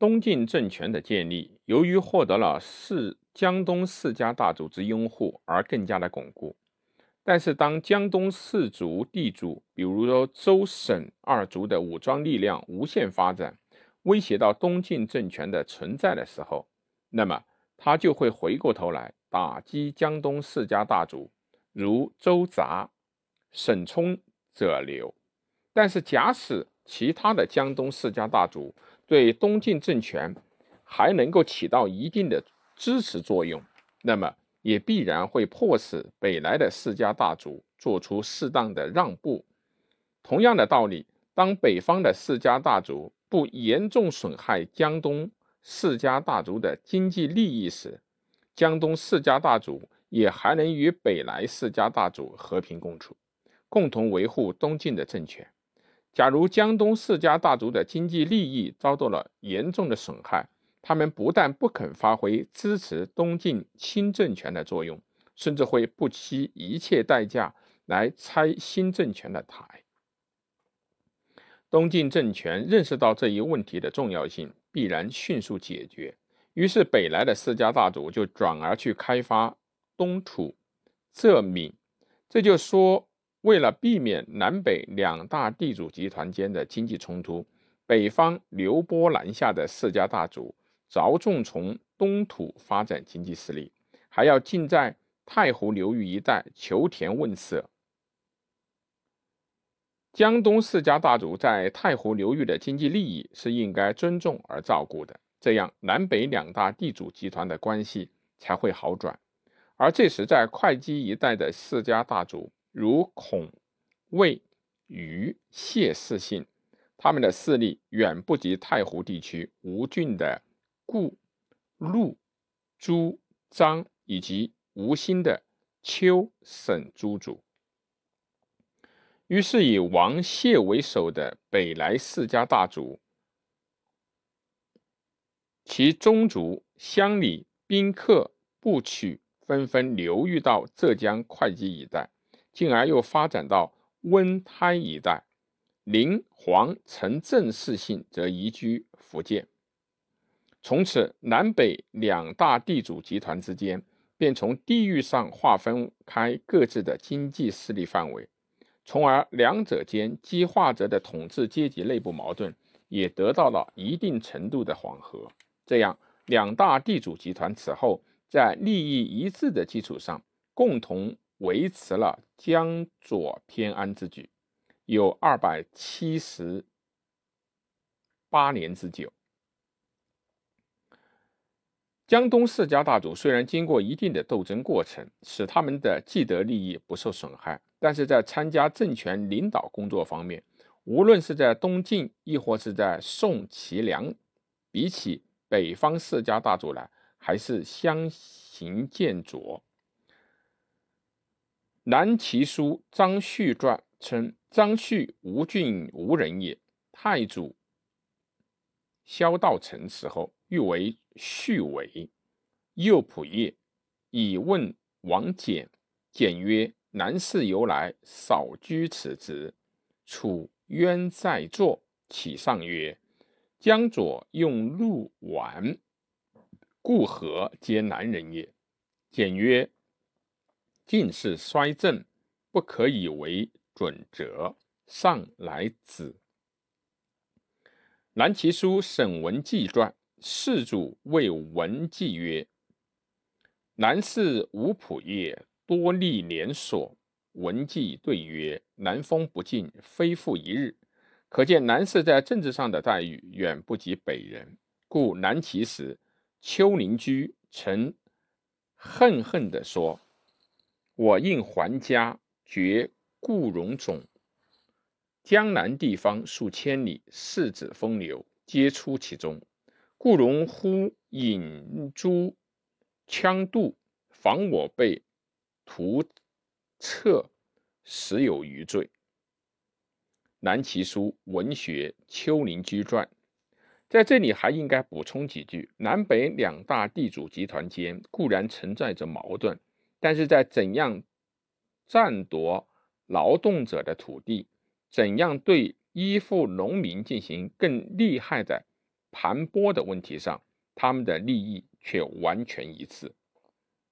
东晋政权的建立，由于获得了四江东四家大族之拥护而更加的巩固。但是，当江东四族地主，比如说周沈二族的武装力量无限发展，威胁到东晋政权的存在的时候，那么他就会回过头来打击江东四家大族，如周杂、沈冲者流。但是，假使其他的江东世家大族对东晋政权还能够起到一定的支持作用，那么。也必然会迫使北来的世家大族做出适当的让步。同样的道理，当北方的世家大族不严重损害江东世家大族的经济利益时，江东世家大族也还能与北来世家大族和平共处，共同维护东晋的政权。假如江东世家大族的经济利益遭到了严重的损害，他们不但不肯发挥支持东晋新政权的作用，甚至会不惜一切代价来拆新政权的台。东晋政权认识到这一问题的重要性，必然迅速解决。于是，北来的世家大族就转而去开发东土、浙闽。这就说，为了避免南北两大地主集团间的经济冲突，北方流波南下的世家大族。着重从东土发展经济实力，还要尽在太湖流域一带求田问色。江东世家大族在太湖流域的经济利益是应该尊重而照顾的，这样南北两大地主集团的关系才会好转。而这时，在会稽一带的世家大族，如孔、魏、虞、谢四姓，他们的势力远不及太湖地区吴郡的。顾、陆、朱、张以及吴兴的邱、沈诸族，于是以王谢为首的北来世家大族，其宗族乡里宾客部曲纷纷流域到浙江会稽一带，进而又发展到温胎一带。林、黄、陈、郑四姓则移居福建。从此，南北两大地主集团之间便从地域上划分开各自的经济势力范围，从而两者间激化着的统治阶级内部矛盾也得到了一定程度的缓和。这样，两大地主集团此后在利益一致的基础上，共同维持了江左偏安之举，有二百七十八年之久。江东世家大族虽然经过一定的斗争过程，使他们的既得利益不受损害，但是在参加政权领导工作方面，无论是在东晋亦或是在宋齐梁，比起北方世家大族来，还是相形见拙。南齐书张旭传称：“张旭吴郡无人也。”太祖萧道成死后，欲为。续为右仆射，以问王翦。简曰：“南氏由来，少居此职。楚渊在座，启上曰：‘江左用陆宛，故何皆南人也。’简曰：‘进士衰政，不可以为准则。’上来子。南齐书沈文纪传。世主谓文纪曰：“南氏无仆业，多利连锁。”文纪对曰：“南风不进，非复一日。”可见南氏在政治上的待遇远不及北人。故南齐时，丘陵居曾恨恨地说：“我应还家，绝故荣种。江南地方数千里，世子风流，皆出其中。”故荣乎引诸羌渡，防我被屠策，实有余罪。南齐书文学丘陵居传，在这里还应该补充几句：南北两大地主集团间固然存在着矛盾，但是在怎样占夺劳动者的土地，怎样对依附农民进行更厉害的。盘剥的问题上，他们的利益却完全一致。